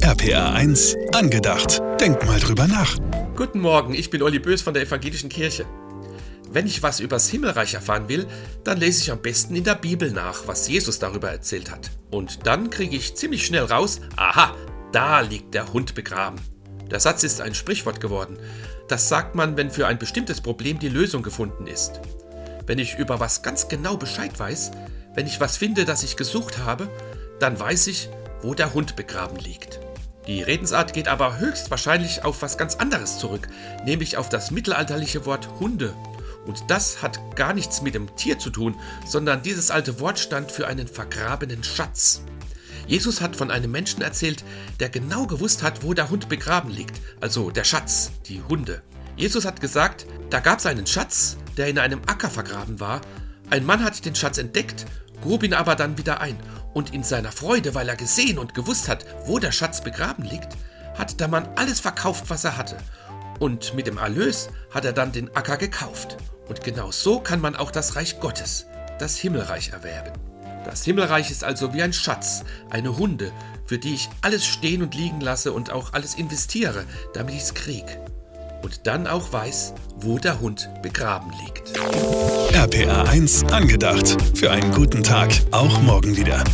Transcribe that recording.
RPA 1, angedacht. Denk mal drüber nach. Guten Morgen, ich bin Olli Bös von der Evangelischen Kirche. Wenn ich was übers Himmelreich erfahren will, dann lese ich am besten in der Bibel nach, was Jesus darüber erzählt hat. Und dann kriege ich ziemlich schnell raus, aha, da liegt der Hund begraben. Der Satz ist ein Sprichwort geworden. Das sagt man, wenn für ein bestimmtes Problem die Lösung gefunden ist. Wenn ich über was ganz genau Bescheid weiß, wenn ich was finde, das ich gesucht habe, dann weiß ich, wo der Hund begraben liegt. Die Redensart geht aber höchstwahrscheinlich auf was ganz anderes zurück, nämlich auf das mittelalterliche Wort Hunde. Und das hat gar nichts mit dem Tier zu tun, sondern dieses alte Wort stand für einen vergrabenen Schatz. Jesus hat von einem Menschen erzählt, der genau gewusst hat, wo der Hund begraben liegt, also der Schatz, die Hunde. Jesus hat gesagt, da gab es einen Schatz, der in einem Acker vergraben war. Ein Mann hat den Schatz entdeckt, grub ihn aber dann wieder ein und in seiner Freude, weil er gesehen und gewusst hat, wo der Schatz begraben liegt, hat der Mann alles verkauft, was er hatte. Und mit dem Erlös hat er dann den Acker gekauft. Und genau so kann man auch das Reich Gottes, das Himmelreich erwerben. Das Himmelreich ist also wie ein Schatz, eine Hunde, für die ich alles stehen und liegen lasse und auch alles investiere, damit ich es krieg. Und dann auch weiß, wo der Hund begraben liegt. RPA 1, angedacht. Für einen guten Tag. Auch morgen wieder.